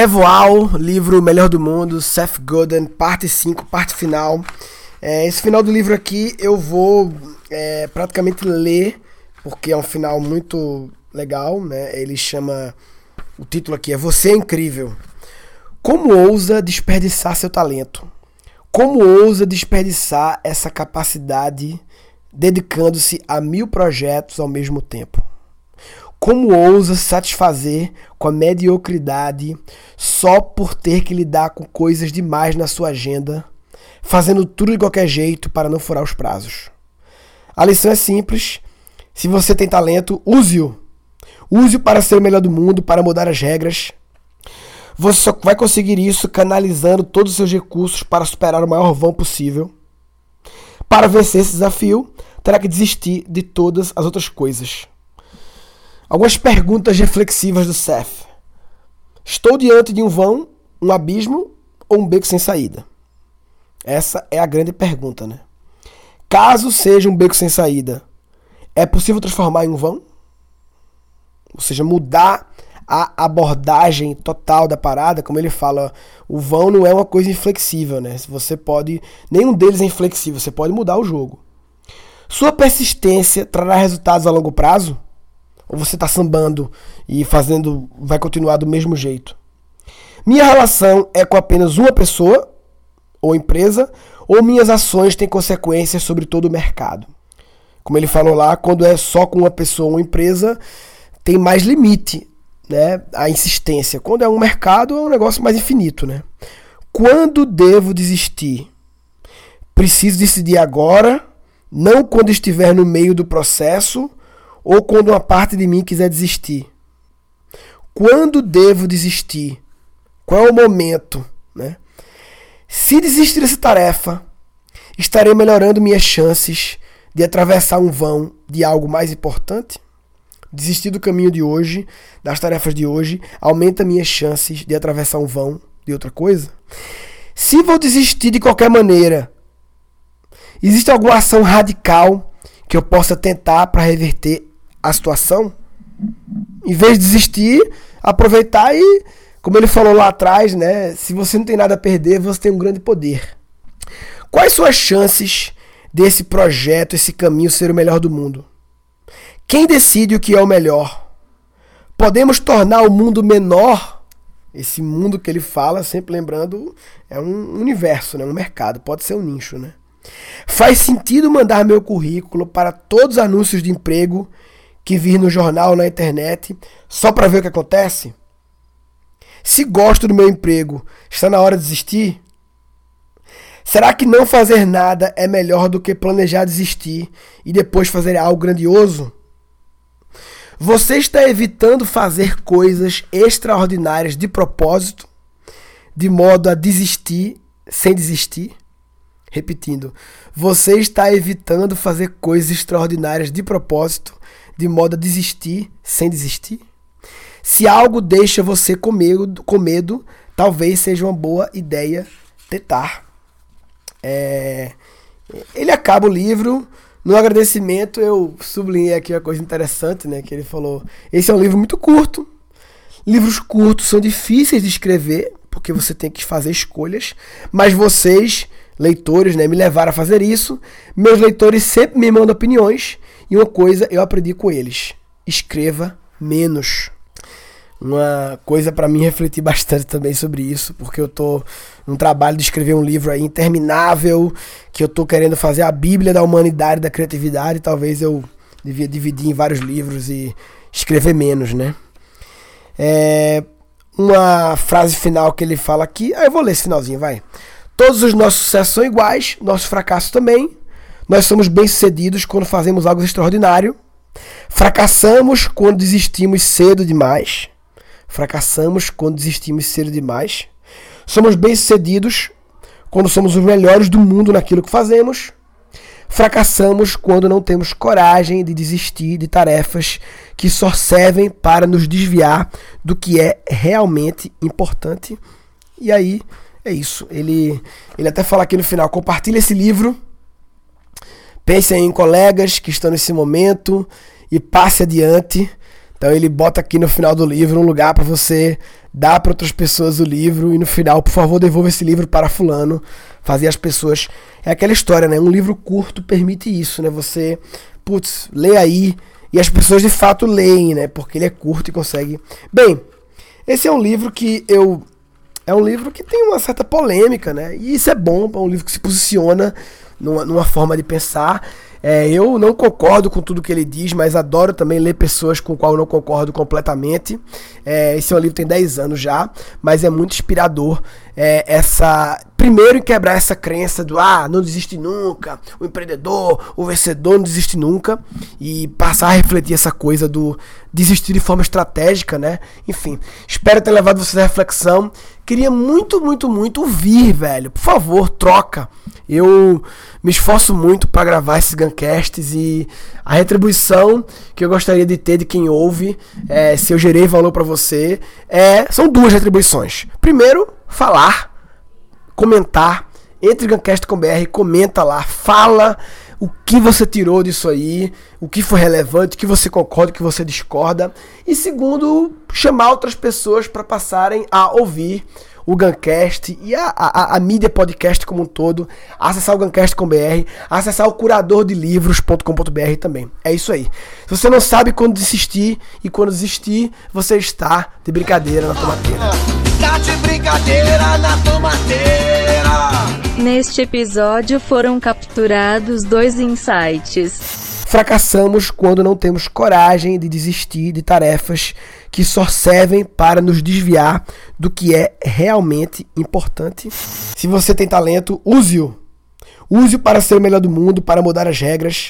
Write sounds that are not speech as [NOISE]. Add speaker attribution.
Speaker 1: Revoal, livro Melhor do Mundo, Seth Godin, parte 5, parte final. É, esse final do livro aqui eu vou é, praticamente ler, porque é um final muito legal, né? Ele chama. O título aqui é Você é Incrível. Como ousa desperdiçar seu talento? Como ousa desperdiçar essa capacidade dedicando-se a mil projetos ao mesmo tempo? Como ousa satisfazer com a mediocridade só por ter que lidar com coisas demais na sua agenda, fazendo tudo de qualquer jeito para não furar os prazos? A lição é simples. Se você tem talento, use-o. Use-o para ser o melhor do mundo, para mudar as regras. Você só vai conseguir isso canalizando todos os seus recursos para superar o maior vão possível. Para vencer esse desafio, terá que desistir de todas as outras coisas. Algumas perguntas reflexivas do Seth. Estou diante de um vão, um abismo ou um beco sem saída? Essa é a grande pergunta, né? Caso seja um beco sem saída, é possível transformar em um vão? Ou seja, mudar a abordagem total da parada, como ele fala, o vão não é uma coisa inflexível, né? Você pode, nenhum deles é inflexível, você pode mudar o jogo. Sua persistência trará resultados a longo prazo? Ou você está sambando e fazendo, vai continuar do mesmo jeito? Minha relação é com apenas uma pessoa ou empresa, ou minhas ações têm consequências sobre todo o mercado? Como ele falou lá, quando é só com uma pessoa ou empresa, tem mais limite, né? A insistência. Quando é um mercado, é um negócio mais infinito, né? Quando devo desistir? Preciso decidir agora, não quando estiver no meio do processo ou quando uma parte de mim quiser desistir? Quando devo desistir? Qual é o momento? Né? Se desistir dessa tarefa, estarei melhorando minhas chances de atravessar um vão de algo mais importante? Desistir do caminho de hoje, das tarefas de hoje, aumenta minhas chances de atravessar um vão de outra coisa? Se vou desistir de qualquer maneira, existe alguma ação radical que eu possa tentar para reverter a situação, em vez de desistir, aproveitar e, como ele falou lá atrás, né? Se você não tem nada a perder, você tem um grande poder. Quais são as chances desse projeto, esse caminho ser o melhor do mundo? Quem decide o que é o melhor? Podemos tornar o mundo menor? Esse mundo que ele fala, sempre lembrando, é um universo, né? um mercado, pode ser um nicho. Né? Faz sentido mandar meu currículo para todos os anúncios de emprego que vir no jornal, na internet, só para ver o que acontece? Se gosto do meu emprego, está na hora de desistir? Será que não fazer nada é melhor do que planejar desistir e depois fazer algo grandioso? Você está evitando fazer coisas extraordinárias de propósito, de modo a desistir sem desistir? Repetindo, você está evitando fazer coisas extraordinárias de propósito, de modo a desistir sem desistir? Se algo deixa você com medo, com medo talvez seja uma boa ideia tentar. É... Ele acaba o livro. No agradecimento, eu sublinhei aqui uma coisa interessante, né? Que ele falou: esse é um livro muito curto. Livros curtos são difíceis de escrever, porque você tem que fazer escolhas. Mas vocês, leitores, né, me levaram a fazer isso. Meus leitores sempre me mandam opiniões. E uma coisa eu aprendi com eles: escreva menos. Uma coisa para mim refletir [LAUGHS] bastante também sobre isso, porque eu tô num trabalho de escrever um livro aí interminável, que eu tô querendo fazer a Bíblia da humanidade, da criatividade, talvez eu devia dividir em vários livros e escrever menos, né? É, uma frase final que ele fala aqui, ah, eu vou ler esse finalzinho, vai. Todos os nossos sucessos são iguais, nossos fracassos também. Nós somos bem-sucedidos quando fazemos algo extraordinário. Fracassamos quando desistimos cedo demais. Fracassamos quando desistimos cedo demais. Somos bem-sucedidos quando somos os melhores do mundo naquilo que fazemos. Fracassamos quando não temos coragem de desistir de tarefas que só servem para nos desviar do que é realmente importante. E aí é isso. Ele, ele até fala aqui no final: compartilhe esse livro Pense em colegas que estão nesse momento e passe adiante. Então ele bota aqui no final do livro um lugar para você dar para outras pessoas o livro e no final, por favor, devolva esse livro para fulano, fazer as pessoas é aquela história, né? Um livro curto permite isso, né? Você, putz, lê aí e as pessoas de fato leem, né? Porque ele é curto e consegue. Bem, esse é um livro que eu é um livro que tem uma certa polêmica, né? E isso é bom, é um livro que se posiciona numa, numa forma de pensar. É, eu não concordo com tudo que ele diz, mas adoro também ler pessoas com qual eu não concordo completamente. É, esse é um livro tem 10 anos já, mas é muito inspirador é, essa. Primeiro em quebrar essa crença do ah, não desiste nunca, o empreendedor, o vencedor não desiste nunca, e passar a refletir essa coisa do desistir de forma estratégica, né? Enfim, espero ter levado vocês à reflexão. Queria muito, muito, muito ouvir, velho. Por favor, troca. Eu me esforço muito para gravar esses Guncasts e a retribuição que eu gostaria de ter de quem ouve, é, se eu gerei valor para você, é, são duas retribuições. Primeiro, falar, comentar, entre Guncast com BR, comenta lá, fala o que você tirou disso aí, o que foi relevante, o que você concorda, o que você discorda. E segundo, chamar outras pessoas para passarem a ouvir o Guncast e a, a, a, mídia podcast como um todo, acessar o Guncast com BR, acessar o curador de livros.com.br também. É isso aí. Se você não sabe quando desistir e quando desistir, você está de brincadeira na tomateira. Tá de brincadeira na tomateira.
Speaker 2: Neste episódio foram capturados dois insights.
Speaker 1: Fracassamos quando não temos coragem de desistir de tarefas que só servem para nos desviar do que é realmente importante. Se você tem talento, use-o. Use-o para ser o melhor do mundo, para mudar as regras.